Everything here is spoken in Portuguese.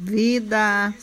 vida.